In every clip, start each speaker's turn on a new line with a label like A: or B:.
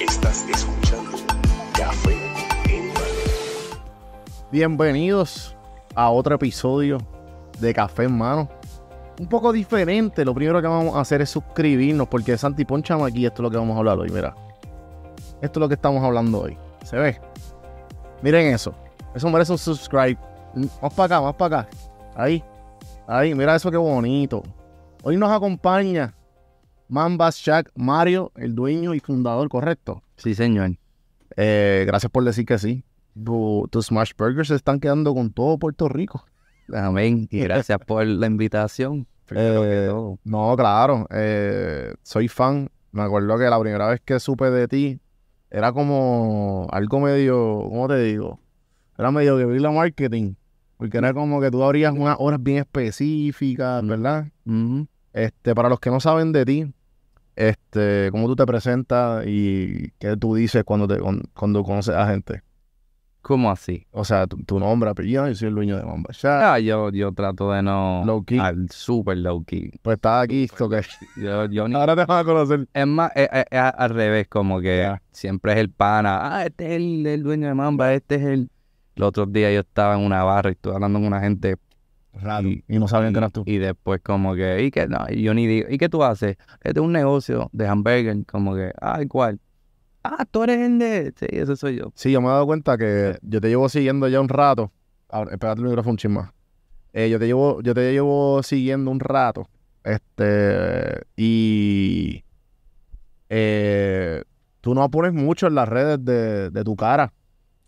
A: Estás escuchando Café en Mano.
B: Bienvenidos a otro episodio de Café en Mano. Un poco diferente. Lo primero que vamos a hacer es suscribirnos porque Santi, ponchame aquí. Esto es lo que vamos a hablar hoy. Mira. Esto es lo que estamos hablando hoy. ¿Se ve? Miren eso. Eso merece un subscribe. Más para acá, más para acá. Ahí. Ahí. Mira eso qué bonito. Hoy nos acompaña Mambas Shack Mario, el dueño y fundador, correcto.
C: Sí, señor.
B: Eh, gracias por decir que sí. Tu- Tus Smash Burgers se están quedando con todo Puerto Rico.
C: Amén. Y gracias por la invitación.
B: Eh,
C: todo.
B: No, claro. eh, soy fan. Me acuerdo que la primera vez que supe de ti era como algo medio, ¿cómo te digo? Era medio guerrilla marketing. Porque era como que tú abrías unas horas bien específicas. ¿verdad? Este, para los que no saben de ti, este, cómo tú te presentas y qué tú dices cuando te cuando, conoces a gente.
C: ¿Cómo así?
B: O sea, tu, tu nombre, apellido, yo soy el dueño de Mamba.
C: Ah, yo, yo trato de no...
B: Low key.
C: Al super low key.
B: Pues estás aquí, esto que
C: Yo, yo ni...
B: ahora te van a conocer.
C: Es más, es, es- es al revés, como que siempre es el pana. Ah, este es el, el dueño de Mamba, este es el... Los otros días yo estaba en una barra y estuve hablando con una gente
B: Raro.
C: Y-
B: Y, no sabían que eras tú.
C: y después como que, ¿y qué? No, yo ni digo, ¿y qué tú haces? Este es un negocio de hamburger, como que, ah, ¿cuál? Ah, tú eres el de... Sí, ese soy yo.
B: Sí, yo me he dado cuenta que yo te llevo siguiendo ya un rato. Ahora, espérate el micrófono un chin más. Eh, yo te llevo, yo te llevo siguiendo un rato. Este, y eh, tú no pones mucho en las redes de, de tu cara.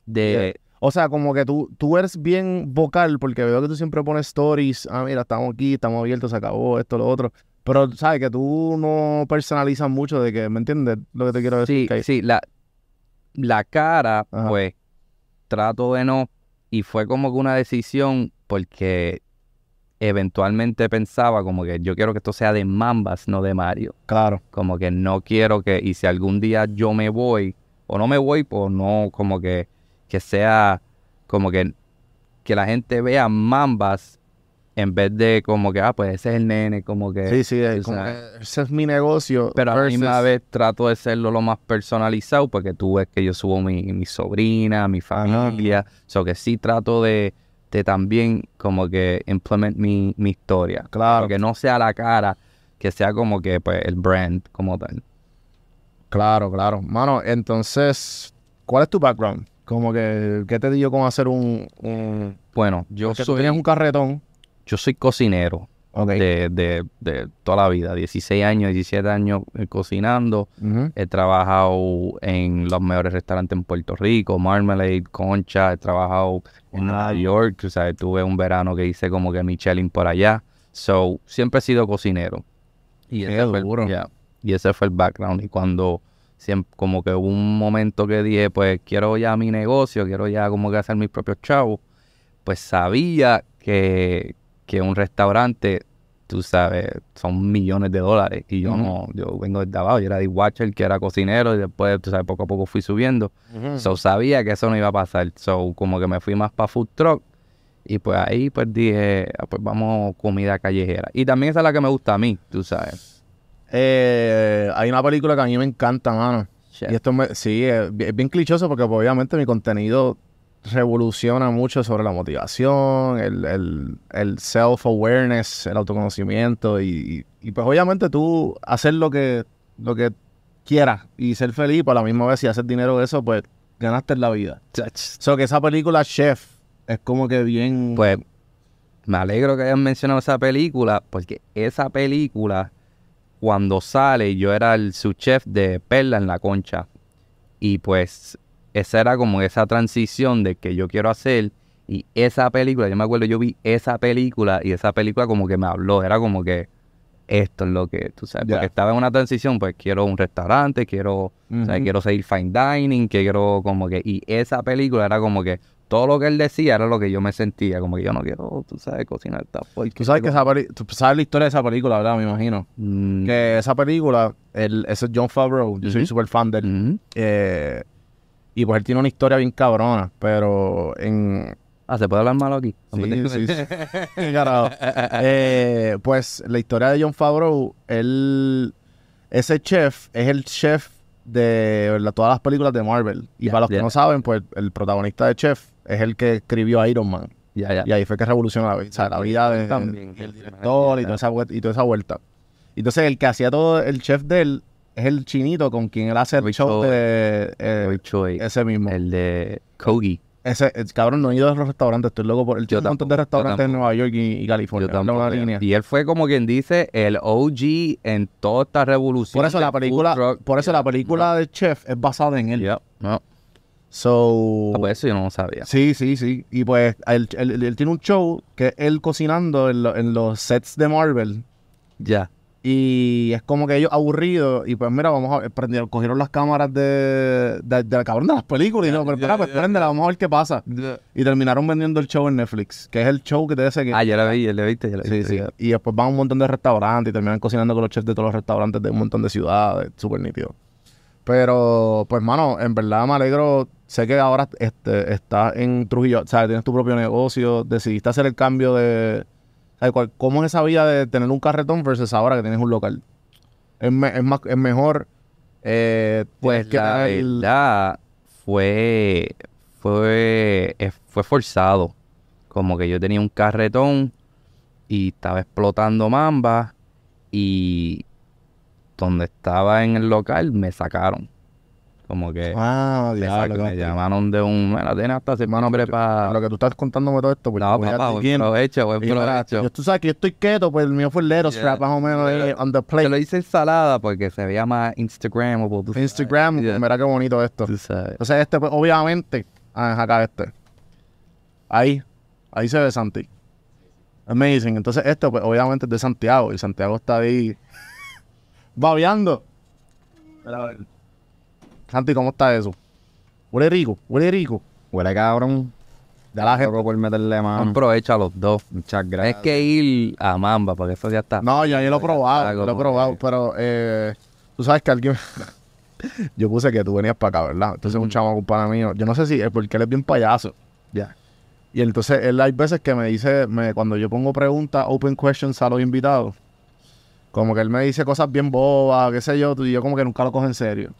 C: De...
B: O sea, como que tú, tú eres bien vocal porque veo que tú siempre pones stories. Ah, mira, estamos aquí, estamos abiertos, se acabó esto, lo otro. Pero, ¿sabes? Que tú no personalizas mucho de que, ¿me entiendes lo que te quiero decir?
C: Sí,
B: Que-
C: sí, la, la cara,
B: Ajá.
C: pues, trato de no, y fue como que una decisión porque eventualmente pensaba como que yo quiero que esto sea de Mambas, no de Mario.
B: Claro.
C: Como que no quiero que, y si algún día yo me voy, o no me voy, pues no, como que, que sea, como que, que la gente vea Mambas en vez de como que, ah, pues ese es el nene, como que...
B: Sí, sí, es como que ese es mi negocio.
C: Pero a la misma vez trato de serlo lo más personalizado porque tú ves que yo subo mi, mi sobrina, mi familia. O sea, que sí trato de, de también como que implement mi, mi historia.
B: Claro,
C: Que no sea la cara, que sea como que pues el brand como tal.
B: claro, claro. Mano, entonces, ¿cuál es tu background? Como que, ¿qué te dio con hacer un... un...
C: Bueno, yo
B: Porque tú
C: soy,
B: tenías un carretón.
C: yo soy cocinero
B: Ok.
C: de, de, de toda la vida. 16 años, 17 años eh, cocinando. He trabajado en los mejores restaurantes en Puerto Rico, Marmalade, Concha, he trabajado en Nueva
B: Wow.
C: York, o sea, tuve un verano que hice como que Michelin por allá. So, siempre he sido cocinero. Y
B: Qué
C: ese, fue el,
B: duro.
C: yeah, y ese fue el background. Y cuando siempre, como que hubo un momento que dije, pues quiero ya mi negocio, quiero ya como que hacer mis propios chavos, pues sabía que, que un restaurante, tú sabes, son millones de dólares. Y yo no, yo vengo de abajo, yo era de Watcher, que era cocinero, y después, tú sabes, poco a poco fui subiendo. So, sabía que eso no iba a pasar. So, como que me fui más para food truck. Y pues ahí pues dije, ah, pues vamos comida callejera. Y también esa es la que me gusta a mí, tú sabes.
B: Eh, hay una película que a mí me encanta, mano.
C: Chef.
B: Y esto me, sí, es, es bien clichoso porque pues, obviamente mi contenido revoluciona mucho sobre la motivación, el, el- el self-awareness, el autoconocimiento y, y, pues obviamente tú hacer lo que, lo que quieras y ser feliz, pero a la misma vez si haces dinero de eso, pues ganaste en la vida. So que esa película Chef es como que bien...
C: Pues me alegro que hayan mencionado esa película, porque esa película, cuando sale, yo era el subchef de Perla en la Concha. Y pues esa era como esa transición de que yo quiero hacer. Y esa película, yo me acuerdo, yo vi esa película y esa película como que me habló. Era como que esto es lo que, tú sabes, porque estaba en una transición, pues quiero un restaurante, quiero, o sea,
B: Ujú.
C: quiero seguir fine dining, que quiero como que, y esa película era como que todo lo que él decía era lo que yo me sentía, como que yo no quiero, tú sabes, cocinar esta porque
B: Tú sabes que esa tú sabes la historia de esa película, ¿verdad? Me imagino.
C: Mm,
B: Que esa película, el, ese es John Favreau, yo soy
C: Ujú.
B: súper fan de él. Eh, y pues él tiene una historia bien cabrona, pero en,
C: Ah, ¿se puede hablar malo aquí?
B: Sí. Eh, pues la historia de John Favreau, él, ese chef es el chef de la- todas las películas de Marvel. Y para los que no saben, pues el protagonista de Chef es el que escribió Iron Man.
C: Ya, ya.
B: Y ahí fue que revolucionó la, vida- o sea, la vida de,
C: También.
B: del director y toda, esa, y toda esa vuelta. Entonces el que hacía todo, el chef de él, es el chinito con quien él hace el show de... eh,
C: Choi,
B: ese mismo.
C: el de Kogi.
B: Ese, el cabrón, no he ido a los restaurantes, estoy loco por... Él
C: Yo
B: tiene un montón de restaurantes en. Nueva York y, y California.
C: Yo
B: Habla una
C: tampoco.
B: línea.
C: Y él fue como quien dice el OG en toda esta revolución.
B: Por eso la película,
C: truck.
B: por eso la película de Chef es basada en él.
C: Yeah, no.
B: So,
C: Ah, pues eso yo no lo sabía.
B: sí, sí, sí. Y pues él, él- él- él tiene un show que es él cocinando en, lo- en los sets de Marvel.
C: Ya.
B: Y es como que ellos aburridos. Y pues mira, vamos a ver, prendieron, cogieron las cámaras de, de, de cabrón de las películas. Y no, pero espera, pues préndela, vamos a ver qué pasa. Y terminaron vendiendo el show en Netflix, que es el show que te dice que.
C: Ah, ya la vi, ya la viste, ya la
B: Sí,
C: viste.
B: sí.
C: ya.
B: Y después van a un montón de restaurantes y terminan cocinando con los chefs de todos los restaurantes de un montón de ciudades. Súper nítido. Pero, pues, mano, en verdad me alegro. Sé que ahora este, estás en Trujillo, o sea, tienes tu propio negocio, decidiste hacer el cambio de. ¿sabes ¿Cómo es esa vida de tener un carretón versus ahora que tienes un local? Es, me- es, más, es mejor. eh,
C: Pues
B: que
C: la
B: tener-
C: verdad fue, fue, fue forzado. Como que yo tenía un carretón y estaba explotando mamba y donde estaba en el local me sacaron. Como que
B: Ah,
C: me,
B: diablo,
C: me llamaron de un, bueno, tienes hasta septiembre
B: A
C: para...
B: lo que tú estás contándome todo esto, pues,
C: No,
B: a
C: papá, buen
B: bien.
C: provecho,
B: mira, tú sabes que yo estoy quieto, pues el mío fue el Leto
C: Yeah.
B: Strap, más o menos,
C: Yeah.
B: eh, on the
C: Te
B: plate.
C: lo hice ensalada porque se veía más Instagramable.
B: Instagram,
C: Yeah.
B: mira qué bonito esto.
C: Tú sabes.
B: Entonces este, pues, obviamente, ah, acá este. Ahí, ahí se ve Santi. Amazing. Entonces este, pues, obviamente es de Santiago, y Santiago está ahí babeando. Mira, a ver. Santi, ¿cómo está eso? Huele rico, huele rico.
D: Huele cabrón.
B: Ya la gente...
D: Por meterle mano.
C: Buen provecho a los dos.
D: Muchas gracias.
C: Es que ir a Mamba, porque eso ya está.
B: No, yo, yo lo he probado, lo he probado, pero eh, tú sabes que alguien... yo puse que tú venías para acá, ¿verdad? Entonces un chavo, un pana mío, yo no sé si es porque él es bien payaso.
C: Ya.
B: Y entonces él hay veces que me dice, me, cuando yo pongo preguntas, open questions a los invitados, como que él me dice cosas bien bobas, qué sé yo, y yo como que nunca lo cojo en serio.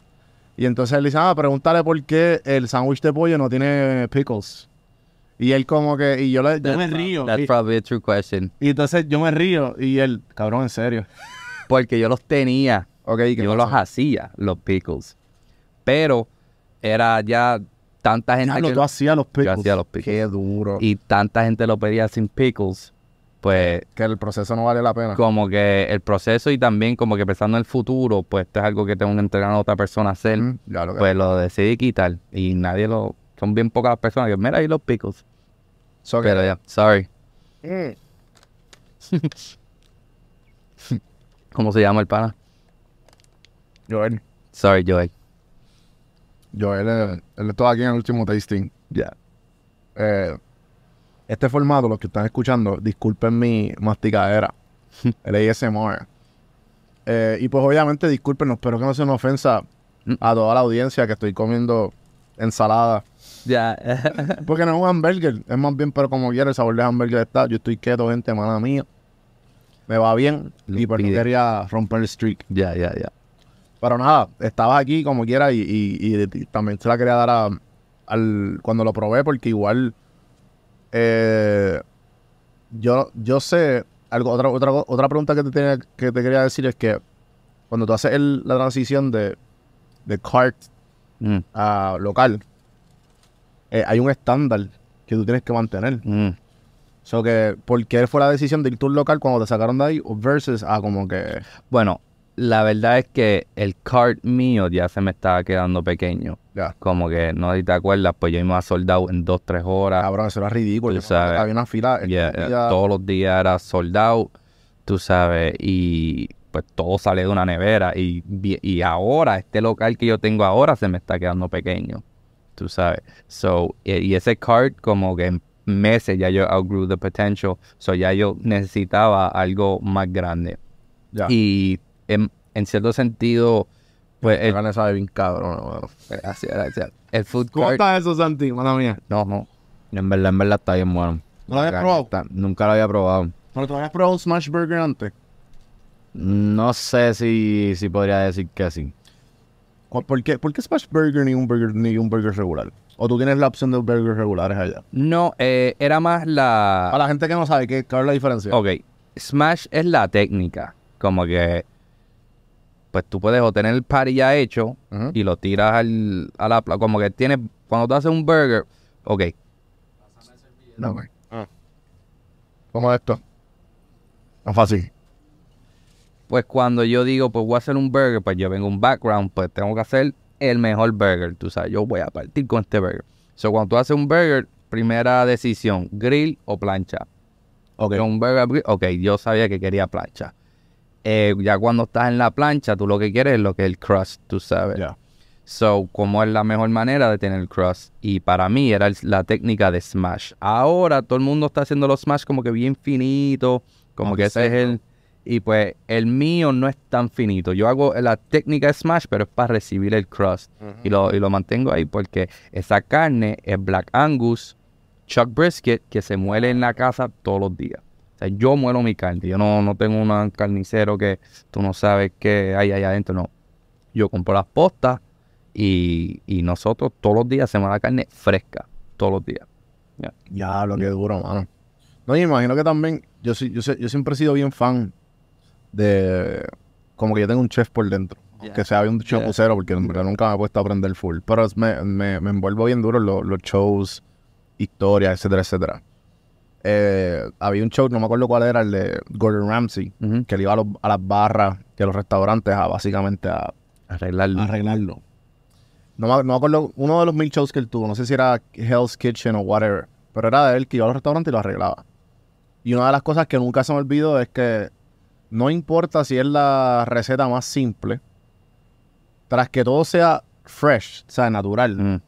B: Y entonces él dice, ah, pregúntale por qué el sándwich de pollo no tiene pickles. Y él como que, y yo, le, yo me río.
C: That's
B: Y,
C: probably a true question.
B: y entonces yo me río y él, cabrón, en serio.
C: Porque yo los tenía.
B: Ok, ¿qué
C: Yo
B: pasó?
C: los hacía, los pickles. Pero era ya tanta gente
B: Diablo,
C: que-
B: tú hacías los pickles.
C: hacía los pickles.
B: Qué duro.
C: y tanta gente lo pedía sin pickles. Pues
B: que el proceso no vale la pena.
C: como que el proceso y también como que pensando en el futuro, pues esto es algo que tengo que entregar a otra persona a hacer.
B: Mm, que-
C: Pues lo decidí quitar. Y nadie lo... Son bien pocas las personas que, mira ahí los pickles.
B: So
C: Pero ya, sorry.
B: Mm.
C: ¿Cómo se llama el pana?
B: Joel.
C: Sorry, Joey.
B: Joel, eh, él estuvo aquí en el último tasting.
C: Ya.
B: Eh, este formato, los que están escuchando, disculpen mi masticadera. el ASMR. Eh, y pues obviamente disculpen, espero que no sea una ofensa a toda la audiencia que estoy comiendo ensalada.
C: Ya.
B: Porque no es un hamburger, es más bien, pero como quiera, el sabor de hamburger está. Yo estoy quieto, gente, mala mía. Me va bien.
C: Lo
B: y pues no quería romper el streak.
C: ya, ya, ya.
B: Pero nada, estaba aquí como quiera y, y- y- y también se la quería dar a, al cuando lo probé porque igual eh, yo, yo sé algo otra otra otra pregunta que te tenía, que te quería decir es que cuando tú haces el- la transición de de cart
C: Mm,
B: a local eh, hay un estándar que tú tienes que mantener.
C: mm.
B: So que ¿por qué fue la decisión de ir tú al local cuando te sacaron de ahí versus a como que
C: Bueno, la verdad es que el cart mío ya se me estaba quedando pequeño.
B: ya
C: Como que, no si te acuerdas, pues yo iba soldado en dos, tres horas.
B: cabrón, eso era ridículo.
C: Tú sabes.
B: Había una fila
C: Yeah,
B: estúpida.
C: todos los días era soldado, tú sabes, y pues todo sale de una nevera. Y, y ahora, este local que yo tengo ahora se me está quedando pequeño, tú sabes. So, y, y ese cart, como que en meses ya yo outgrew the potential, so ya yo necesitaba algo más grande.
B: Ya.
C: Y en, en cierto sentido, pues
B: La
C: el,
B: carne sabe bien cabrón,
C: gracias, gracias. el food
B: ¿Cómo
C: cart,
B: está eso, Santi? Mala mía.
C: no, no,
D: En verdad, en verdad está bien bueno.
B: ¿No lo habías
D: Acá
B: probado?
D: está- Nunca lo había probado.
B: ¿No te habías probado un Smash Burger antes?
D: No sé si, si podría decir que sí.
B: ¿Cu- ¿Por qué, ¿Por qué Smash Burger ni un burger ni un burger regular? ¿O tú tienes la opción de burgers regulares allá?
C: No, eh, era más
B: Para
C: la...
B: la gente que no sabe, ¿qué, ¿cuál es la diferencia?
C: Ok, Smash es la técnica. Como que... Pues tú puedes o tener el patty ya hecho y lo tiras al, a la... pla- Como que tienes... Cuando tú haces un burger... Ok,
B: No, güey. ¿Cómo es esto? No fácil.
C: pues cuando yo digo, pues voy a hacer un burger, pues yo vengo un background, pues tengo que hacer el mejor burger, tú sabes, yo voy a partir con este burger. So, cuando tú haces un burger, primera decisión, grill o plancha.
B: Ok.
C: Un burger, grill, ok, yo sabía que quería plancha. Eh, ya cuando estás en la plancha, tú lo que quieres es lo que es el crust, tú sabes.
B: Ya.
C: So, ¿cómo es la mejor manera de tener el crust? Y para mí era el- la técnica de smash. Ahora todo el mundo está haciendo los smash como que bien finito, como que ese es el... Y pues el mío no es tan finito. Yo hago la técnica de smash, pero es para recibir el crust. y, lo, y lo mantengo ahí porque esa carne es Black Angus, Chuck Brisket, que se muele en la casa todos los días. O sea, yo muelo mi carne. Yo no, no tengo un carnicero que tú no sabes qué hay allá adentro. No. Yo compro las postas y, y nosotros todos los días hacemos la carne fresca. Todos los días.
B: Ya, lo que duro, mano. No, y me imagino que también, yo, sí- yo, sé- yo siempre he sido bien fan de, como que yo tengo un chef por dentro.
C: Ya.
B: Que sea un chapucero, porque nunca me he puesto a aprender full. Pero me, me, me envuelvo bien duro en lo- los shows, historias, etcétera, etcétera. Eh, había un show, no me acuerdo cuál era, el de Gordon Ramsay, que él iba a, los- a las barras y a los restaurantes a básicamente a,
C: Arreglarlo.
B: arreglarlo. No me, no me acuerdo, uno de los mil shows que él tuvo, no sé si era Hell's Kitchen o whatever, pero era de él que iba a los restaurantes y lo arreglaba. Y una de las cosas que nunca se me olvidó es que no importa si es la receta más simple, tras que todo sea fresh, o sea, natural,
C: Mm.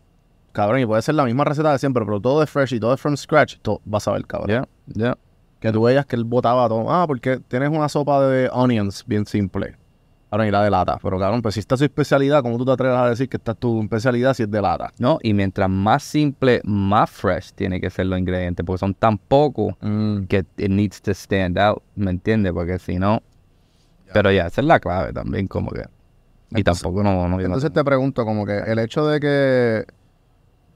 B: Cabrón, y puede ser la misma receta de siempre, pero todo es fresh y todo es from scratch, todo vas a ver, cabrón.
C: Ya, ya.
B: Que tú veías que él botaba todo. Ah, porque tienes una sopa de onions bien simple. Ahora y la de lata. Pero cabrón, pues si esta es su especialidad, ¿cómo tú te atreves a decir que esta es tu especialidad si es de lata?
C: No, y mientras más simple, más fresh tiene que ser los ingredientes, porque son tan pocos que it needs to stand out, ¿me entiendes? Porque si no... Pero ya, esa es la clave también, como que... Y
B: Entonces-
C: tampoco no... no
B: Entonces te pregunto, como que el hecho de que.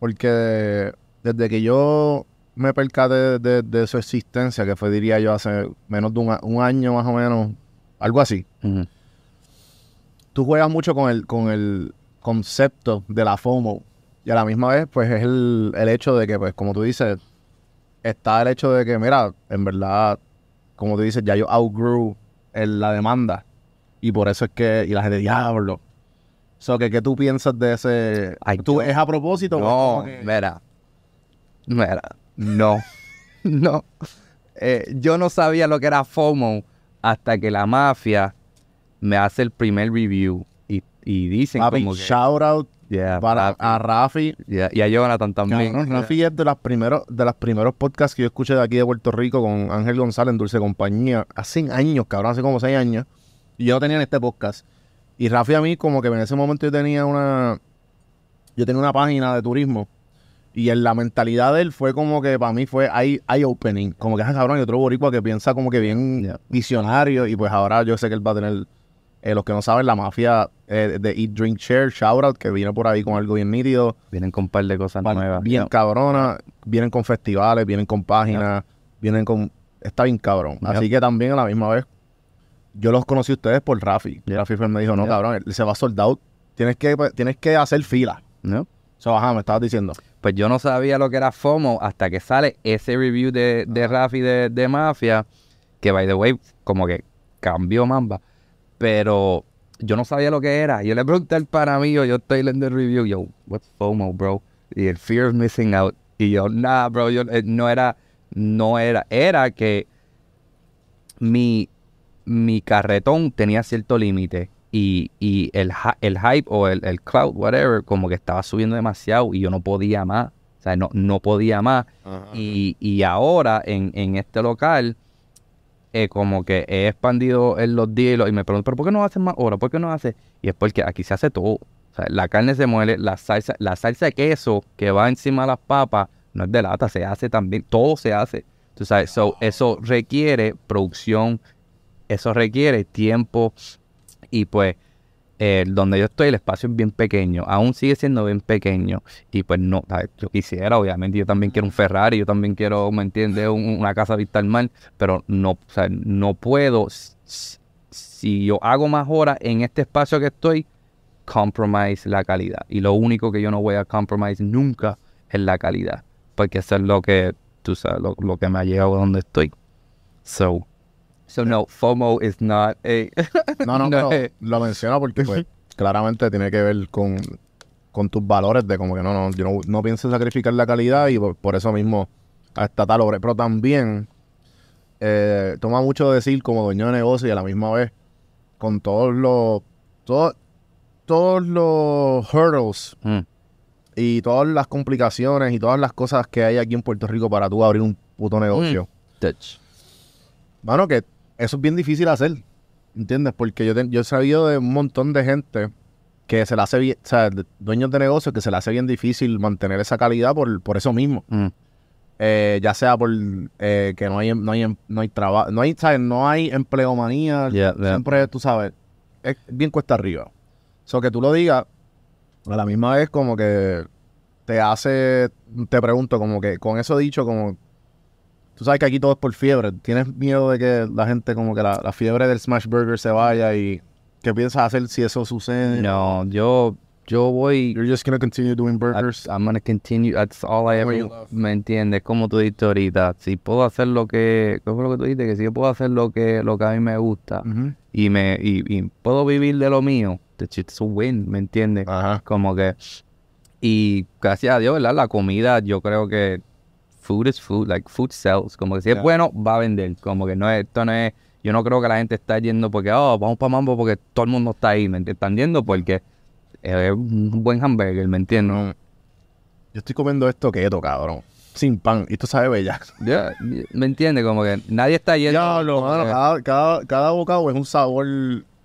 B: Porque desde que yo me percaté de, de- de su existencia, que fue, diría yo, hace menos de un, un año más o menos, algo así.
C: Ujú.
B: tú juegas mucho con el, con el concepto de la FOMO. Y a la misma vez, pues es el, el hecho de que, pues, como tú dices, está el hecho de que, mira, en verdad, como tú dices, ya yo outgrew el- la demanda. Y por eso es que, y la gente, diablo. So, que, ¿qué tú piensas de ese?
C: Ay,
B: ¿Tú,
C: yo-
B: ¿Es a propósito? o
C: No,
B: como que-
C: mira. Mira, no. no. Eh, yo no sabía lo que era FOMO hasta que la mafia me hace el primer review y, y dicen
B: Papi,
C: como que...
B: shout out
C: Yeah,
B: para, a Rafi.
C: y a, y a Jonathan también.
B: Cabrón, Rafi es de las primeros, de los primeros podcasts que yo escuché de aquí de Puerto Rico con Ángel González en Dulce Compañía. Hace años, cabrón, hace como seis años. Y yo no tenía en este podcast. Y Rafi a mí, como que en ese momento yo tenía una. Yo tenía una página de turismo. Y en la mentalidad de él fue como que para mí fue eye, eye opening. Como que, ah, cabrón, y otro boricua que piensa como que bien
C: Yeah.
B: visionario. Y pues ahora yo sé que él va a tener. eh, los que no saben, la mafia eh, de Eat, Drink, Share, Shoutout, que viene por ahí con algo bien nítido.
C: Vienen con un par de cosas nuevas.
B: Bien
C: Yeah.
B: cabrona, vienen con festivales, vienen con páginas, vienen con... Está bien cabrón. Así que también a la misma vez, yo los conocí a ustedes por Rafi.
C: Yep.
B: Rafi me dijo, no, cabrón, se va sold out. Tienes que, tienes que hacer fila.
C: ¿No?
B: O sea, ajá, me estabas diciendo.
C: Pues yo no sabía lo que era FOMO hasta que sale ese review de, de Rafi de, de Mafia, que by the way, como que cambió Mamba. Pero yo no sabía lo que era. Yo le pregunté al pana mío, yo estoy leyendo el review, yo, what's FOMO, bro? Y el fear of missing out. Y yo, nah, bro, yo eh, no era, no era, era que mi, mi carretón tenía cierto límite y, y el, hy- el hype o el, el cloud, whatever, como que estaba subiendo demasiado y yo no podía más. O sea, no, no podía más. Y, y ahora en, en este local, eh, como que he expandido en los días y me pregunto, ¿pero por qué no haces más horas? ¿Por qué no haces? Y es porque aquí se hace todo. O sea, la carne se muele, la salsa, la salsa de queso que va encima de las papas no es de lata, se hace también, todo se hace. Tú sabes, so, eso requiere producción, eso requiere tiempo y pues donde yo estoy el espacio es bien pequeño, aún sigue siendo bien pequeño y pues no, yo quisiera, obviamente, yo también quiero un Ferrari, yo también quiero, ¿me entiendes? Un- una casa vista al mar, pero no, no puedo, si yo hago más horas en este espacio que estoy, compromise la calidad. Y lo único que yo no voy a compromise nunca es la calidad. Porque eso es lo que, tú sabes, lo, lo que me ha llegado a donde estoy. So, so no, FOMO is not a...
B: No, no,
C: No,
B: pero lo menciono porque pues, claramente tiene que ver con, con tus valores de como que no, no, yo no, no pienso sacrificar la calidad y por, por eso mismo hasta tal hora. Pero también eh, toma mucho decir como dueño de negocio y a la misma vez con todos los todos, todos los hurdles
C: Mm,
B: y todas las complicaciones y todas las cosas que hay aquí en Puerto Rico para tú abrir un puto negocio.
C: touch.
B: Mano, que eso es bien difícil hacer. ¿Entiendes? Porque yo, te- yo he sabido de un montón de gente que se le hace bien, o sea, de- dueños de negocios que se le hace bien difícil mantener esa calidad por, por eso mismo.
C: Mm,
B: Eh, ya sea por eh, que no hay no hay no hay trabajo, no hay, ¿sabes? No hay empleomanía.
C: Yeah, yeah.
B: Siempre, tú sabes, es bien cuesta arriba. So que tú lo digas, a la misma vez como que te hace, te pregunto, como que con eso dicho, como tú sabes que aquí todo es por fiebre. ¿Tienes miedo de que la gente como que la, la fiebre del smash burger se vaya y qué piensas hacer si eso sucede?
C: No, yo, yo voy...
B: You're just gonna continue doing burgers.
C: I'm gonna continue. That's all I ever. ¿Me entiendes? Como tú dijiste ahorita. Si puedo hacer lo que. ¿Qué fue lo que tú dijiste? Que si yo puedo hacer lo que, lo que a mí me gusta
B: Ujú.
C: y me y, y puedo vivir de lo mío, it's a win, ¿me entiendes?
B: Ajá.
C: Como que. Y gracias a Dios, ¿verdad? La comida, yo creo que. Food is food, like food sells. Como que si
B: Yeah.
C: es bueno, va a vender. Como que no es, esto no es. Yo no creo que la gente está yendo porque, oh, vamos para Mambo porque todo el mundo está ahí, ¿me entiendes? Están yendo porque es un buen hamburger, ¿me entiendes?
B: No. Yo estoy comiendo esto keto, cabrón. Sin pan. Y esto sabe bella.
C: Ya, ¿Me entiendes? Como que nadie está yendo.
B: Mano.
C: que-
B: Cada, cada, cada bocado es un sabor.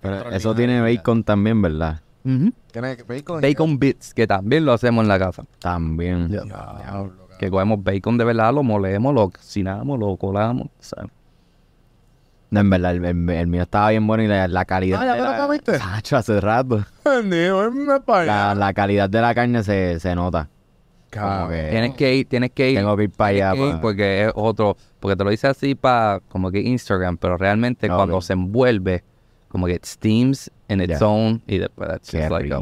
D: Pero eso tiene bacon también, ¿verdad?
C: Ujú.
B: Tiene bacon.
C: Bacon bits, que también lo hacemos en la casa.
D: También.
B: Diablo, cabrón.
C: Que cogemos bacon de verdad, lo molemos, lo cocinamos, lo colamos. ¿sabes?
D: No, en verdad, el, el- el mío estaba bien bueno y la, la calidad.
B: Ah, ¿ya te lo
D: la-
B: comiste?
D: Tacho, hace rato. La, la calidad de la carne se, se nota. Que
C: Tienes que ir, tienes que ir.
D: tengo que ir para allá.
C: tienes que ir
D: pa-
C: Porque es otro, porque te lo dice así para como que Instagram, pero realmente cuando se envuelve, como que it steams in its
D: Ya.
C: own y después that's
D: Qué
C: just like.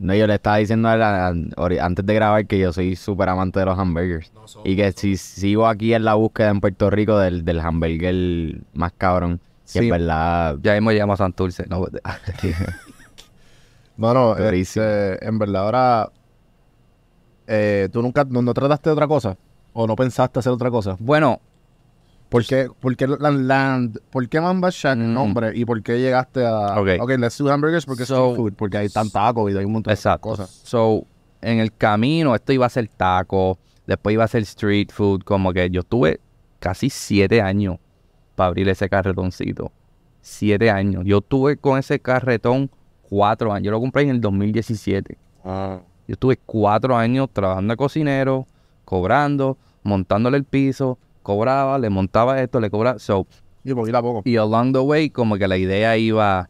D: No, yo le estaba diciendo a él, a- a- ori- antes de grabar que yo soy súper amante de los hamburgers. y que si sigo aquí en la búsqueda en Puerto Rico del, del hamburger más cabrón, que
C: Sí.
D: es verdad.
C: ya hemos llamado a Santurce. No,
B: Mano, este, en verdad ahora. Eh, ¿Tú nunca no, no trataste de otra cosa? ¿O no pensaste hacer otra cosa?
C: bueno,
B: ¿Por qué, por qué, la- la- ¿por qué Mamba Shack
C: Mm.
B: nombre? ¿Y por qué llegaste a.
C: Ok.
B: Ok, let's do hamburgers porque
C: So-
B: es street food. Porque hay tan tacos y hay un montón
C: Exacto.
B: de cosas.
C: So, en el camino, esto iba a ser taco, después iba a ser street food, como que yo tuve casi siete años para abrir ese carretoncito. Siete años. Yo tuve con ese carretón cuatro años. Yo lo compré en el 2017.
B: Ah.
C: Yo estuve cuatro años trabajando de cocinero, cobrando, montándole el piso, cobraba, le montaba esto, le cobraba. So,
B: Y poquito a poco.
C: y along the way, como que la idea iba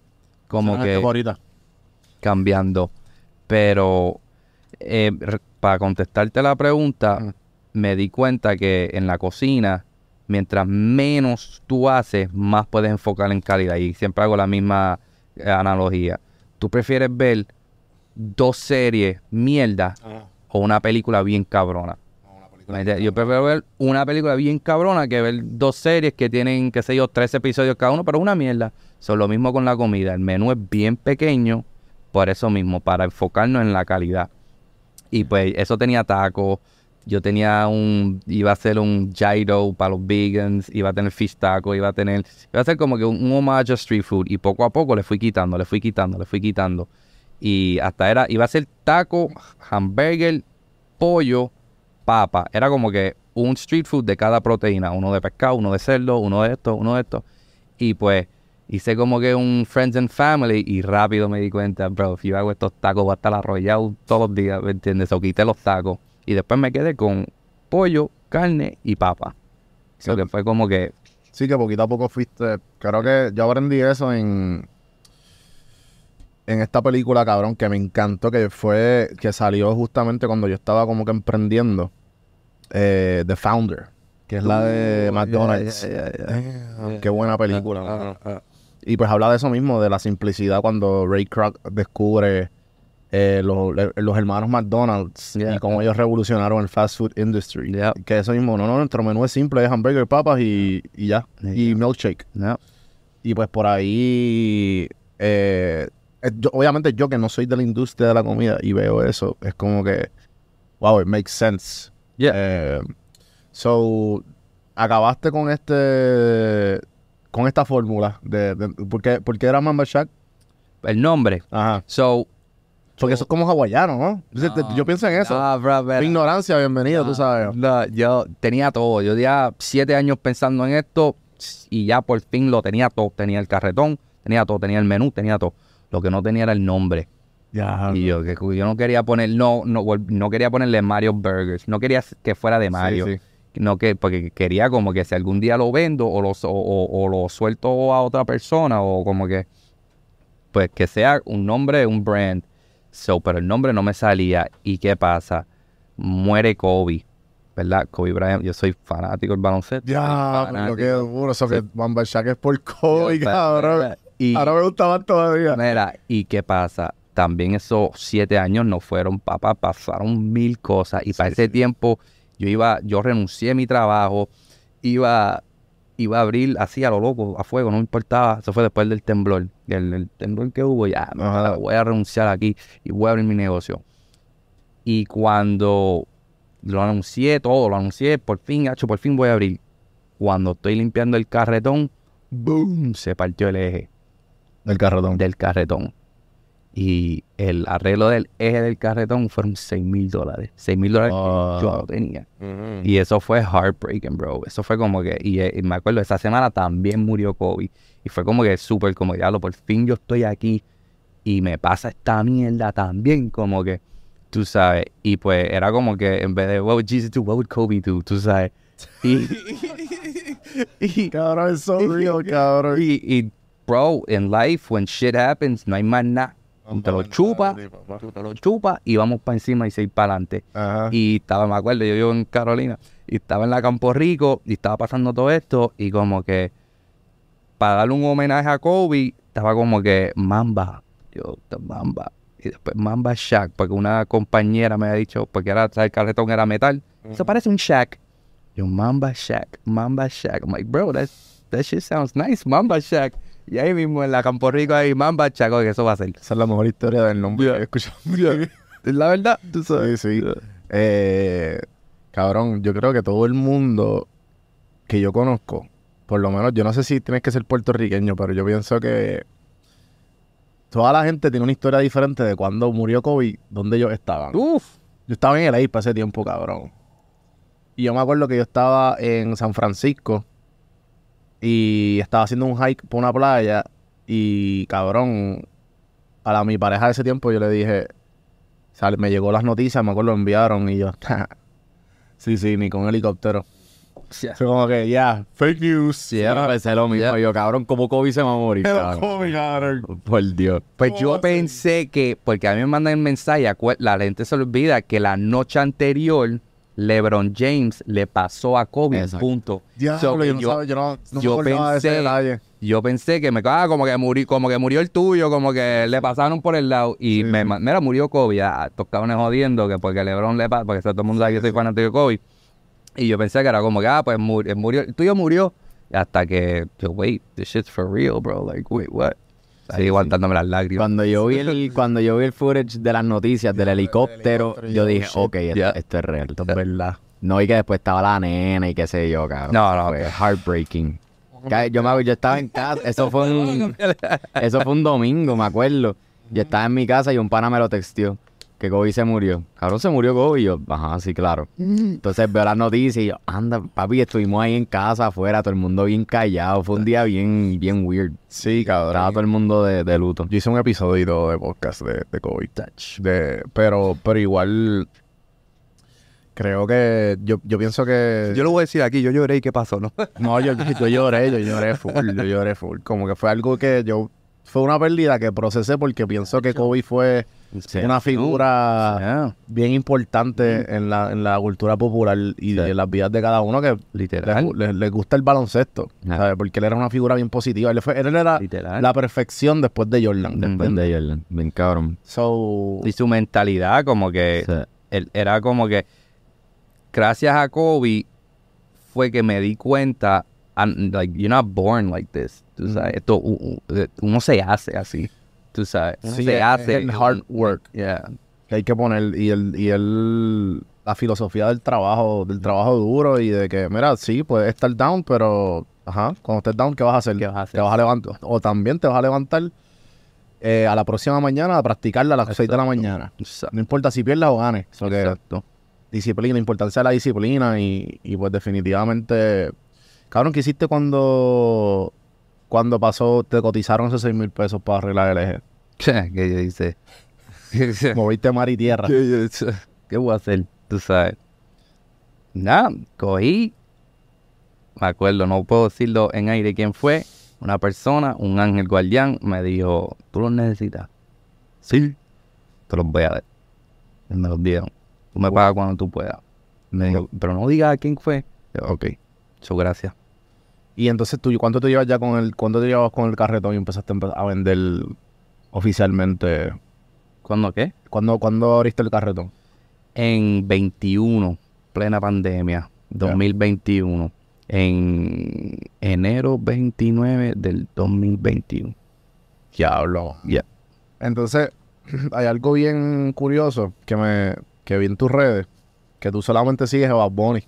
C: como que
B: ahorita.
C: cambiando. Pero eh, para contestarte la pregunta, me di cuenta que en la cocina, mientras menos tú haces, más puedes enfocar en calidad. Y siempre hago la misma eh, analogía. Tú prefieres ver dos series mierda o una película bien cabrona. Yo prefiero ver una película bien cabrona que ver dos series que tienen, qué sé yo, tres episodios cada uno, pero una mierda. Son lo mismo con la comida. El menú es bien pequeño, por eso mismo, para enfocarnos en la calidad. Y pues eso tenía tacos. Yo tenía un, iba a hacer un gyro para los vegans, iba a tener fish taco, iba a tener, iba a ser como que un, un homage a street food. Y poco a poco le fui quitando, le fui quitando, le fui quitando. Y hasta era, iba a ser taco, hamburger, pollo, papa. Era como que un street food de cada proteína. Uno de pescado, uno de cerdo, uno de esto, uno de esto. Y pues hice como que un Friends and Family y rápido me di cuenta, bro, si yo hago estos tacos voy a estar arrollado todos los días, ¿me entiendes? O quité los tacos. Y después me quedé con pollo, carne y papa. Eso que fue como que,
B: Sí, que poquito a poco fuiste. Creo que yo aprendí eso en. En esta película, cabrón, que me encantó, que fue. Que salió justamente cuando yo estaba como que emprendiendo. eh, The Founder, que es la de McDonald's. Damn, Qué buena película. Y pues habla de eso mismo, de la simplicidad cuando Ray Kroc descubre eh, los, los hermanos McDonald's
C: Yeah.
B: y cómo ellos revolucionaron el fast food industry.
C: Yeah.
B: Que eso mismo, no, no, nuestro menú es simple, es hamburger, papas y, y ya. Y milkshake. Y pues por ahí, eh, yo- obviamente yo que no soy de la industria de la comida y veo eso, es como que, wow, it makes sense.
C: Yeah.
B: Eh, so, acabaste con este, con esta fórmula de, de- ¿por, qué, por qué era Mamba Shack?
C: El nombre.
B: Ajá.
C: So,
B: Porque eso es como hawaiano, ¿no? Yo, yo pienso en eso.
C: Ah, bro,
B: Mi
C: bro.
B: ignorancia, bienvenido, tú sabes.
C: No, yo tenía todo. Yo tenía siete años pensando en esto y ya por fin lo tenía todo. Tenía el carretón, tenía todo, tenía el menú, tenía todo. Lo que no tenía era el nombre.
B: Ya.
C: Y yo, que yo no quería poner, no, no, no quería ponerle Mario Burgers. No quería que fuera de Mario.
B: sí.
C: No que, porque quería como que si algún día lo vendo o lo, o, o- o lo suelto a otra persona o como que, pues que sea un nombre, un brand. So, pero el nombre no me salía. ¿Y qué pasa? Muere Kobe, ¿verdad? Kobe Bryant. Yo soy fanático del baloncesto.
B: Ya,
C: fanático.
B: qué duro. Eso que Shack es por Kobe,
C: Yo,
B: cabrón.
C: Y,
B: Ahora me gusta más todavía.
C: Mira, ¿y qué pasa? También esos siete años no fueron, papá, pasaron mil cosas. Y para ese tiempo yo iba, yo renuncié a mi trabajo, iba, iba a abrir así a lo loco, a fuego, no me importaba. Eso fue después del temblor. El, el temblor que hubo, ya,
B: Ajá.
C: voy a renunciar aquí y voy a abrir mi negocio. Y cuando lo anuncié todo, lo anuncié, por fin, hacho, por fin voy a abrir. Cuando estoy limpiando el carretón, ¡boom! Se partió el eje
B: El carretón.
C: del carretón. Y el arreglo del eje del carretón fueron 6 mil dólares. 6 mil dólares
B: Ah.
C: que yo no tenía. Y eso fue heartbreaking, bro. Eso fue como que, y, eh, y me acuerdo, esa semana también murió Kobe. Y fue como que súper como, diablo, por fin yo estoy aquí y me pasa esta mierda también, como que, tú sabes. Y pues era como que en vez de, what would Jesus do? What would Kobe do? Tú sabes. Y, y,
B: Cabrón, es so real, cabrón.
C: y, y, bro, in life, when shit happens, no hay más nada. Te lo chupa, tú te lo chupas y vamos para encima y seguir para adelante. Y estaba, me acuerdo, yo vivo en Carolina y estaba en la Campo Rico y estaba pasando todo esto y como que para darle un homenaje a Kobe, estaba como que Mamba, yo, Mamba. Y después Mamba Shack, porque una compañera me había dicho, porque era, el carretón era metal. Eso parece un Shack. Yo, Mamba Shack, Mamba Shack. I'm like, bro, that, that shit sounds nice, Mamba Shack. Y ahí mismo en la Campo Rico, ahí Mamba Shack, oye, eso va a ser.
B: Esa es la mejor historia del nombre
C: Yeah.
B: que he escuchado.
C: La verdad, tú
B: Sí,
C: sabes.
B: sí. Eh, cabrón, yo creo que todo el mundo que yo conozco, por lo menos, yo no sé si tienes que ser puertorriqueño, pero yo pienso que toda la gente tiene una historia diferente de cuando murió Kobe, donde ellos estaban.
C: Uf.
B: Yo estaba en el para ese tiempo, cabrón. Y yo me acuerdo que yo estaba en San Francisco y estaba haciendo un hike por una playa y, cabrón, a la, mi pareja de ese tiempo yo le dije, me llegó las noticias, me acuerdo, lo enviaron y yo, sí, sí, ni con helicóptero. Fue como que, ya, fake news.
D: Sí, pensé lo mismo. Yo, cabrón, ¿cómo Kobe se va a morir?
B: Kobe, cabrón.
D: Por Dios.
C: Pues
B: ¿Cómo
C: yo pensé que, porque a mí me mandan el mensaje, la gente se le olvida que la noche anterior LeBron James le pasó a Kobe,
D: Exacto.
C: punto.
B: Diablo,
C: So,
B: yo, no
C: yo-
B: sabía, yo no, no
C: yo
B: me de ese
C: pensé-
B: detalle.
C: Yo pensé que me ah, como que murió, como que murió el tuyo, como que le pasaron por el lado y
B: Sí,
C: me mira, murió Kobe, ya, estos cabrones jodiendo que porque LeBron le pasa, porque todo el mundo sabe que yo soy fanático de Kobe. Y yo pensé que era como que, ah, pues murió, murió el tuyo murió. Hasta que, yo, wait, this shit's for real, bro. Like, wait, what? Ahí aguantándome las lágrimas.
D: Cuando yo vi el, cuando yo vi el footage de las noticias del helicóptero,
B: helicóptero,
D: yo dije, ok, esto, es real.
B: Esto es verdad.
D: No, y que después estaba la nena y qué sé yo, cabrón.
C: No, no,
D: Fue heartbreaking. Yo, me, yo estaba en casa, eso fue un, eso fue un domingo, me acuerdo. Yo estaba en mi casa y un pana me lo texteó, que Kobe se murió. Cabrón, se murió Kobe y yo, ajá, sí, claro. Entonces veo las noticias y yo, anda, papi, estuvimos ahí en casa, afuera, todo el mundo bien callado. Fue un día bien, bien weird.
B: Sí,
D: Estaba
B: cabrón.
D: todo el mundo de, de luto.
B: Yo hice un episodio de podcast de, de Kobe. De, pero, pero igual, creo que yo, yo pienso que
C: Yo lo voy a decir aquí, yo lloré y qué pasó, ¿no?
B: no yo, yo lloré yo lloré full yo lloré full como que fue algo que yo fue una pérdida que procesé porque pienso que Kobe fue una figura
C: Yeah,
B: bien importante en la, en la cultura popular y
C: Sí.
B: en las vidas de cada uno que
C: literal.
B: les- les gusta el baloncesto. ¿sabes? Porque él era una figura bien positiva. Él, fue- él era
C: Literal.
B: la perfección después de Jordan.
D: Después de Jordan. Bien cabrón.
B: So,
C: Y su mentalidad como que
D: Sí.
C: él era como que gracias a Kobe fue que me di cuenta I'm- like you're not born like this tú sabes esto u- uno se hace así tú sabes
B: sí,
C: se hace
B: el hard work
C: yeah
B: que hay que poner y el y el la filosofía del trabajo del trabajo duro y de que mira sí puedes estar down pero ajá cuando estés down qué vas a hacer
C: ¿Qué vas a hacer?
B: te vas a levantar o también te vas a levantar eh, a la próxima mañana a practicarla a las 6 de la
C: Exacto.
B: mañana
C: Exacto.
B: no importa si pierdas o ganes
C: Exacto.
B: disciplina importancia de la disciplina y, y pues definitivamente cabrón ¿qué hiciste cuando cuando pasó te cotizaron esos 6 mil pesos para arreglar el eje
C: que yo dice
B: moviste mar y tierra
C: ¿Qué, yo- ¿Qué voy a hacer? Tú sabes. Nada, cogí. Me acuerdo, no puedo decirlo en aire quién fue. Una persona, un ángel guardián, me dijo, ¿tú los necesitas? Sí. Te los voy a dar. Y me los dieron. Tú me pagas cuando tú puedas. Me dijo, pero no digas quién fue. Yo, ok. Muchas gracias.
B: Y entonces tú, ¿cuánto te llevas ya con el, cuánto te llevas con el carretón y empezaste a, vender oficialmente?
C: ¿Cuándo qué?
B: ¿Cuándo, ¿Cuándo abriste el carretón?
C: en 21, plena pandemia, 2021, en enero 29 del 2021.
B: Diablo.
C: Ya.
B: Entonces, hay algo bien curioso que me que vi en tus redes, que tú solamente sigues a Bad Bunny.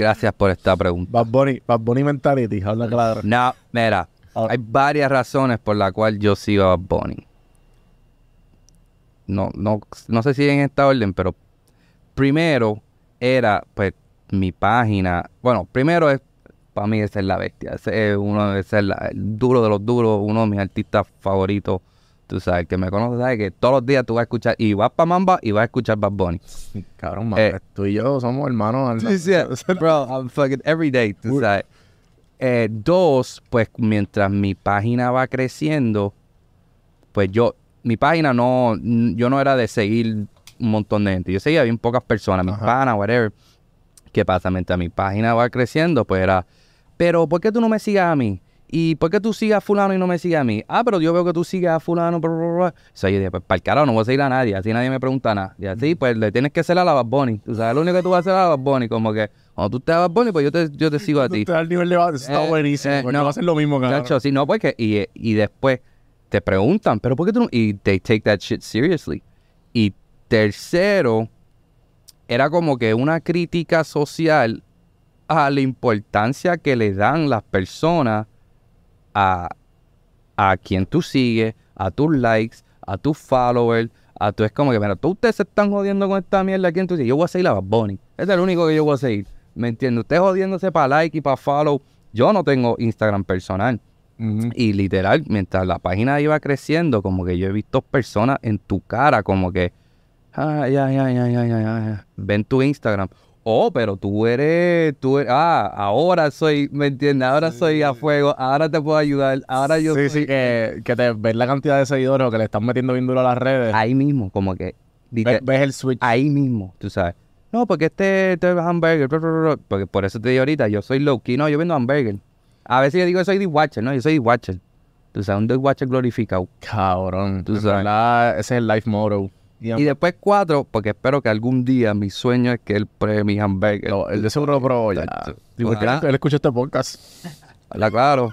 C: Gracias por esta pregunta.
B: Bad Bunny, Bad Bunny mentality, habla claro.
C: No, mira,
B: Ahora-
C: hay varias razones por las cuales yo sigo a Bad Bunny. No, no, no sé si en esta orden, pero primero era, pues, mi página. Bueno, primero es, para mí, esa es la bestia. Ese es uno, ese es la- el duro de los duros, uno de mis artistas favoritos. Tú sabes, que me conoce, sabe que todos los días tú vas a escuchar, y vas para Mamba y vas a escuchar Bad Bunny.
B: Cabrón, man,
C: Eh.
B: tú y yo somos hermanos.
C: Bro, I'm fucking every day, tú sabes. Eh, dos, pues mientras mi página va creciendo, pues yo, mi página no, yo no era de seguir un montón de gente. Yo seguía bien pocas personas, mis
B: Ajá.
C: panas, whatever. ¿Qué pasa? Mientras mi página va creciendo, pues era, pero ¿por qué tú no me sigas a mí? ¿Y por qué tú sigas a fulano y no me sigas a mí? Ah, pero yo veo que tú sigues a fulano. bla, bla, bla. O sea, yo dije, pues para el carajo, no voy a seguir a nadie. Así nadie me pregunta nada. Y así, pues le tienes que hacer a la Bad Bunny. Tú sabes, lo único que tú vas a hacer a la Bad Bunny. Como que cuando tú estés a Bad Bunny, pues yo te, yo te sigo a ti.
B: Te el nivel de base, eso está
C: Eh,
B: buenísimo.
C: eh, no
B: va a ser lo mismo, cabrón.
C: Chacho, sí, no, porque, y, y después te preguntan, pero ¿por qué tú no? Y they take that shit seriously. Y tercero, era como que una crítica social a la importancia que le dan las personas a, a quien tú sigues, a tus likes, a tus followers, a tu, es como que, mira, tú ustedes se están jodiendo con esta mierda, ¿a quién tú sigues? Yo voy a seguir a Bad Bunny. Es el único que yo voy a seguir. ¿Me entiendes? Ustedes jodiéndose para like y para follow. Yo no tengo Instagram personal. Y literal, mientras la página iba creciendo, como que yo he visto personas en tu cara, como que, ay, ay, ay, ay, ay, ay, ay, ven tu Instagram. Oh, pero tú eres, tú eres, ah, ahora soy, ¿me entiendes? Ahora soy a fuego, ahora te puedo ayudar, ahora yo
B: sí,
C: soy-
B: sí, que, que te ves la cantidad de seguidores o que le están metiendo bien duro a las redes.
C: Ahí mismo, como que,
B: ves el switch.
C: ahí mismo, tú sabes. No, porque este, este es hamburger, porque por eso te digo ahorita, yo soy low key, no, yo vendo hamburger. A veces yo digo, soy watcher no, yo soy watcher Tú sabes, un watcher glorificado.
B: Cabrón.
C: Tú sabes.
B: verdad, ese es el life motto. Y,
C: Y después cuatro, porque espero que algún día mi sueño es que él pruebe mis hamburgues.
B: lo- el de seguro lo probó ya.
C: Ojalá.
B: él, él escucha este podcast.
C: Habla claro.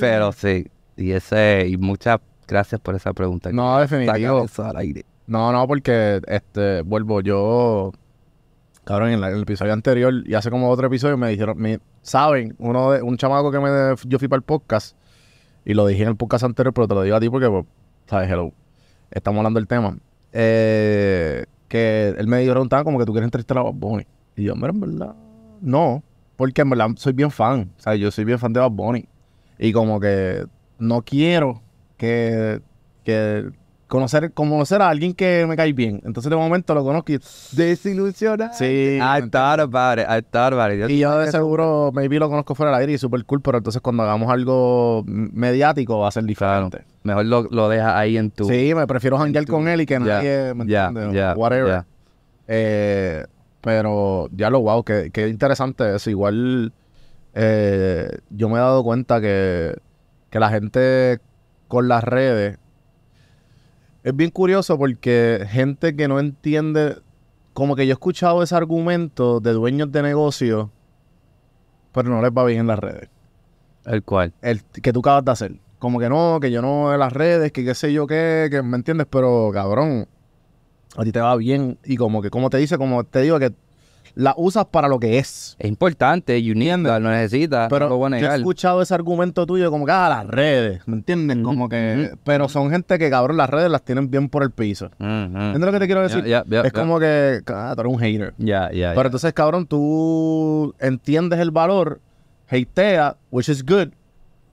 C: Pero sí, y ese, y muchas gracias por esa pregunta.
B: No, definitivo.
C: eso al aire.
B: No, no, porque este, vuelvo, yo, cabrón, en, la- en el episodio anterior y hace como otro episodio me dijeron, me, saben, uno de, un chamaco que me, yo fui para el podcast y lo dije en el podcast anterior, pero te lo digo a ti porque, pues, sabes, hello, estamos hablando del tema. Eh, que él me preguntaba como que tú quieres entrevistar a Bad Bunny. Y yo, mira, en verdad, no, porque en verdad soy bien fan, o sea, yo soy bien fan de Bad Bunny. Y como que no quiero que, que conocer, conocer a alguien que me cae bien. Entonces de momento lo conozco y...
C: Desilusionado.
B: Sí.
C: I thought about it. I thought about it.
B: Y yo de seguro, maybe lo conozco fuera del aire y súper cool, pero entonces cuando hagamos algo mediático va a ser diferente.
C: Mejor lo, lo dejas ahí en tu...
B: Sí, me prefiero janguear con él y que nadie, ¿me
C: ya,
B: entiendes?
C: ya,
B: Whatever. Eh, pero ya lo wow, que, que interesante eso. Igual eh, yo me he dado cuenta que, que la gente con las redes es bien curioso porque gente que no entiende, como que yo he escuchado ese argumento de dueños de negocios, pero no les va bien en las redes.
C: El cual.
B: El que tú acabas de hacer. Como que no, que yo no en las redes, que qué sé yo qué, que me entiendes, pero cabrón, a ti te va bien y como que, como te dice, como te digo, que la usas para lo que es.
C: Es importante, you need lo necesitas.
B: Pero
C: no lo voy a
B: yo he escuchado ese argumento tuyo como que, ah, las redes, ¿me entiendes? Como que, pero son gente que, cabrón, las redes las tienen bien por el piso.
C: Ujú.
B: ¿Entiendes lo que te quiero decir? Es como que, ah, tú eres un hater.
C: Ya, ya,
B: Pero entonces, cabrón, tú entiendes el valor, hatea, which is good,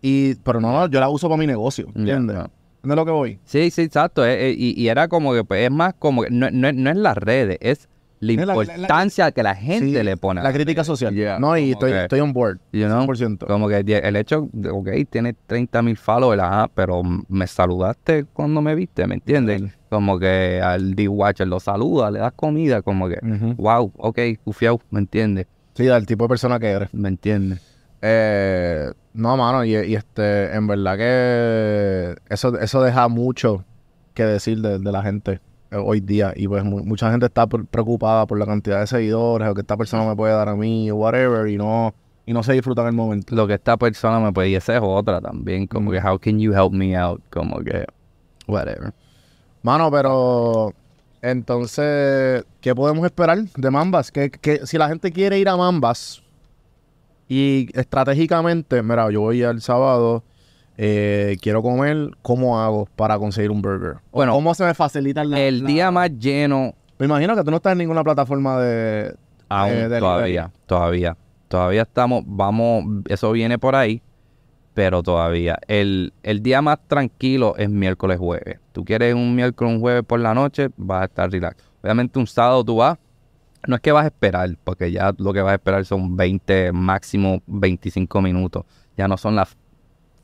B: y, pero no, yo la uso para mi negocio, ¿entiendes? ¿Entiendes lo que voy?
C: Sí, sí, exacto. eh, eh, y, y era como que, pues, es más como que, no, no, no es las redes, es la importancia que la gente
B: Sí,
C: le pone.
B: La crítica social.
C: Yeah,
B: no, y estoy, estoy on board.
C: you know,
B: 100%.
C: Como que el hecho, de, ok, tiene 30 mil followers, ajá, pero me saludaste cuando me viste, ¿me entiendes? Como que al D-Watcher lo saluda, le das comida, como que, wow, ok, cufiao, ¿me entiendes?
B: Sí, del tipo de persona que eres.
C: ¿Me entiendes?
B: Eh, no, mano, y, y este, en verdad que eso, eso deja mucho que decir de, de la gente hoy día. Y pues mu- mucha gente está pre- preocupada por la cantidad de seguidores o que esta persona me puede dar a mí o whatever y no, y no se disfrutan el momento.
C: Lo que esta persona me puede, y esa es otra también, como
B: Mm.
C: que, how can you help me out? Como que, whatever.
B: Mano, pero entonces, ¿qué podemos esperar de Mambas? Que, que si la gente quiere ir a Mambas y estratégicamente, mira, yo voy al sábado, eh, quiero comer, ¿cómo hago para conseguir un burger?
C: Bueno,
B: ¿cómo se me facilita la-
C: El
B: la-
C: día más lleno
B: Me imagino que tú no estás en ninguna plataforma de...
C: Aún
B: Eh,
C: todavía, todavía. Todavía estamos, vamos, eso viene por ahí, pero todavía. El, el día más tranquilo es miércoles, jueves. Tú quieres un miércoles, un jueves por la noche, vas a estar relax. Obviamente un sábado tú vas, no es que vas a esperar, porque ya lo que vas a esperar son 20, máximo 25 minutos. Ya no son las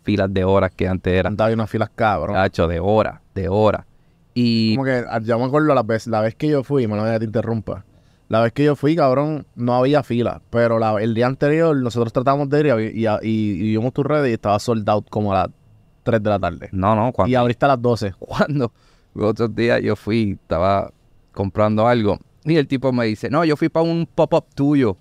C: filas de horas que antes eran.
B: Andaba unas filas cabrón.
C: Cacho, de horas, de horas. Y
B: Como que ah, yo me acuerdo la vez, la vez que yo fui, mano, ya te interrumpa. La vez que yo fui, cabrón, no había fila. Pero la- el día anterior nosotros tratamos de ir y, y, y, y vimos tu red y estaba sold out como a las 3 de la tarde.
C: no, no, cuando
B: Y abriste a las 12.
C: cuando los otros días yo fui, estaba comprando algo y el tipo me dice, no, yo fui para un pop-up tuyo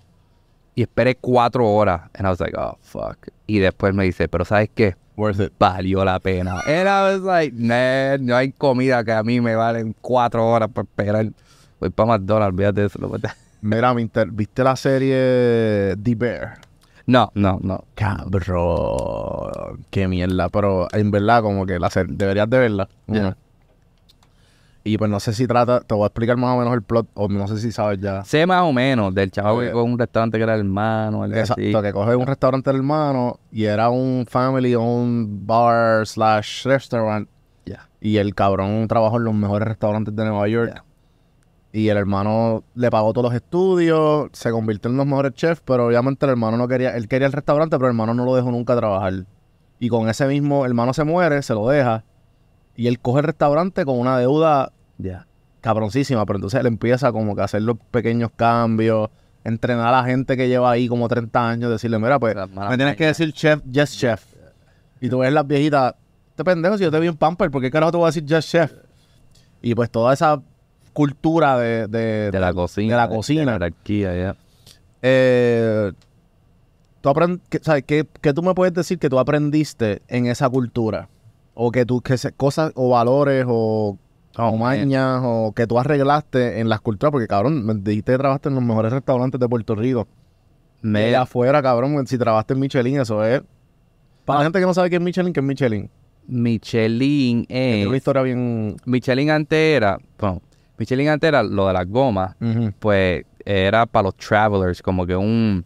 C: y esperé cuatro horas. And I was like, oh, fuck. Y después me dice, pero ¿sabes qué?
B: Worth it.
C: Valió la pena. And I was like, nah, no hay comida que a mí me valen cuatro horas por esperar. Voy para McDonald's, olvídate de eso.
B: Mira, ¿viste la serie The Bear?
C: No, no, no.
B: Cabrón. Qué mierda. Pero en verdad, como que la serie, deberías de verla. Y pues no sé si trata, te voy a explicar más o menos el plot, o no sé si sabes ya.
C: Sé más o menos del chavo que
B: Eh,
C: con un restaurante que era hermano, algo
B: Exacto,
C: así.
B: que coge un restaurante del hermano y era un family owned bar slash restaurant.
C: Ya.
B: Y el cabrón trabajó en los mejores restaurantes de Nueva York. Y el hermano le pagó todos los estudios, se convirtió en los mejores chefs, pero obviamente el hermano no quería, él quería el restaurante, pero el hermano no lo dejó nunca trabajar. Y con ese mismo, el hermano se muere, se lo deja, y él coge el restaurante con una deuda
C: Ya.
B: cabroncísima, pero entonces él empieza como que a hacer los pequeños cambios, entrenar a la gente que lleva ahí como 30 años, decirle, mira, pues, me tienes que decir chef, yes chef. Y tú ves las viejitas, este pendejo, si yo te vi en Pamper, ¿por qué carajo te voy a decir yes chef? Y pues toda esa cultura de... De,
C: De la cocina.
B: De la cocina.
C: De la jerarquía, ya.
B: eh, tú aprend- que- ¿sabes? ¿Qué, qué tú me puedes decir que tú aprendiste en esa cultura? O que tú, que se- cosas o valores o, o mañas o que tú arreglaste en las culturas, porque cabrón, me dijiste que trabajaste en los mejores restaurantes de Puerto Rico.
C: Me,
B: afuera, cabrón, si trabajaste en Michelin, eso es. Para la gente que no sabe qué es Michelin, ¿qué es Michelin?
C: Michelin
B: tiene una
C: es...
B: historia bien.
C: Michelin antes era... Bueno, Michelin antes era lo de las gomas, pues era para los travelers, como que un,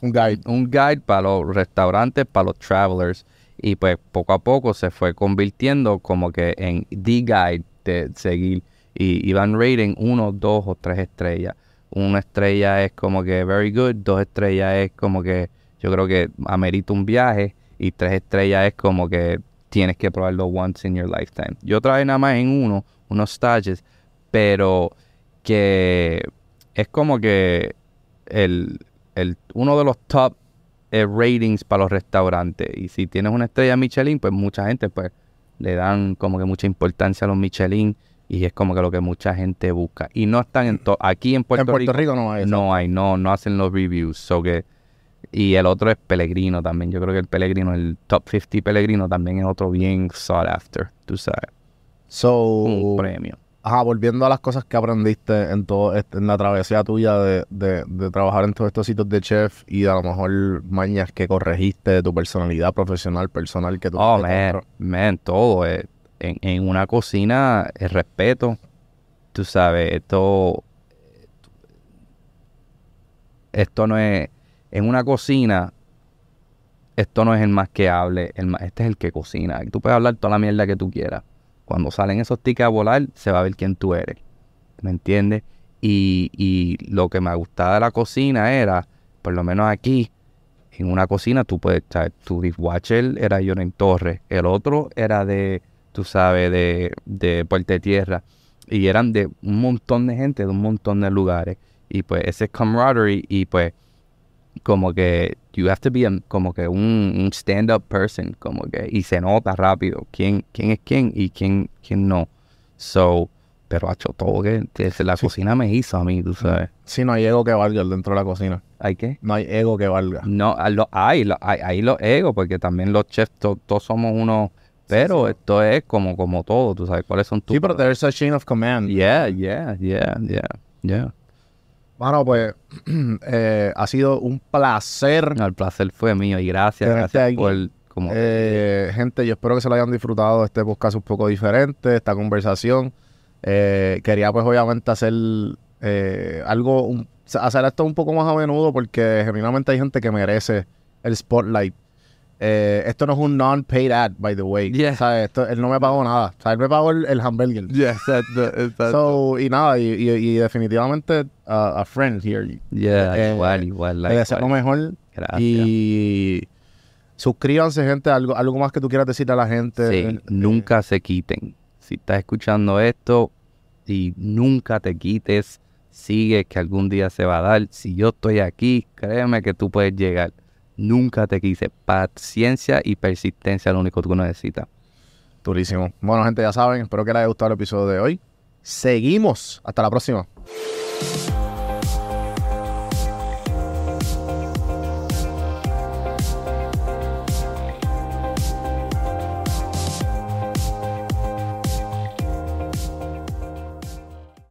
B: Un guide.
C: un guide para los restaurantes, para los travelers. Y pues poco a poco se fue convirtiendo como que en The Guide este, seguir. Y, y van rating uno, dos o tres estrellas. Una estrella es como que very good, dos estrellas es como que yo creo que amerita un viaje y tres estrellas es como que tienes que probarlo once in your lifetime. Yo trabajé nada más en uno, unos stages, pero que es como que el, el, uno de los top eh, ratings para los restaurantes. Y si tienes una estrella Michelin, pues mucha gente pues le dan como que mucha importancia a los Michelin y es como que lo que mucha gente busca. Y no están en to aquí en Puerto,
B: en Puerto Rico, no hay.
C: no hay, no, no hacen los reviews. So que, y el otro es Pellegrino también. Yo creo que el Pellegrino, el top 50 Pellegrino también es otro bien sought after, tú sabes.
B: So,
C: Un premio.
B: Ajá, volviendo a las cosas que aprendiste en todo este- en la travesía tuya de, de, de trabajar en todos estos sitios de chef y de a lo mejor mañas que corregiste de tu personalidad profesional, personal que tú
C: Oh, man, todo. eh, en, en una cocina, el respeto, tú sabes, esto, esto no es, en una cocina, esto no es el más que hable, el más- este es el que cocina. Tú puedes hablar toda la mierda que tú quieras. Cuando salen esos tickets a volar, se va a ver quién tú eres. ¿Me entiendes? Y, y lo que me gustaba de la cocina era, por lo menos aquí, en una cocina tú puedes estar, tu dishwasher era Jonen Torres, el otro era de, tú sabes, de, de Tierra, y eran de un montón de gente, de un montón de lugares, y pues ese camaraderie, y pues como que you have to be a- como que un, un stand-up person, como que, y se nota rápido quién, quién es quién y quién, quién no. So, pero ha hecho todo que, se- la cocina me hizo a mí, tú sabes.
B: Sí, no hay ego que valga dentro de la cocina.
C: ¿Hay qué?
B: No hay ego que valga.
C: No, lo- hay, lo- hay, hay los egos, porque también los chefs, to- todos somos unos, pero esto es como, como todo, tú sabes cuáles son tus...
B: Sí, pero there's a chain of command.
C: Yeah, yeah, yeah, yeah, yeah.
B: Bueno, pues eh, ha sido un placer.
C: No, el placer fue mío y gracias,
B: Tenerte
C: gracias
B: aquí.
C: por... Como,
B: Eh, gente, yo espero que se lo hayan disfrutado este podcast un poco diferente, esta conversación. Eh, quería pues obviamente hacer eh, algo, un- hacer esto un poco más a menudo porque genuinamente hay gente que merece el spotlight. Eh, esto no es un non-paid ad, by the way.
C: Yeah.
B: ¿Sabes? Esto, él no me pagó nada. O sea, él me pagó el, el hamburger.
C: yeah, exacto, exacto.
B: So, y nada, y, y- y definitivamente uh, a friend here.
C: yeah,
B: eh,
C: igual, igual.
B: Deseo lo mejor.
C: Gracias.
B: Y suscríbanse, gente. Algo, algo más que tú quieras decirle a la gente.
C: Sí,
B: Eh,
C: nunca se quiten. Si estás escuchando esto y nunca te quites, sigue que algún día se va a dar. Si yo estoy aquí, créeme que tú puedes llegar. Nunca te quites. Paciencia y persistencia es lo único que tú necesitas.
B: Durísimo. Bueno, gente, ya saben. Espero que les haya gustado el episodio de hoy. Seguimos. Hasta la próxima.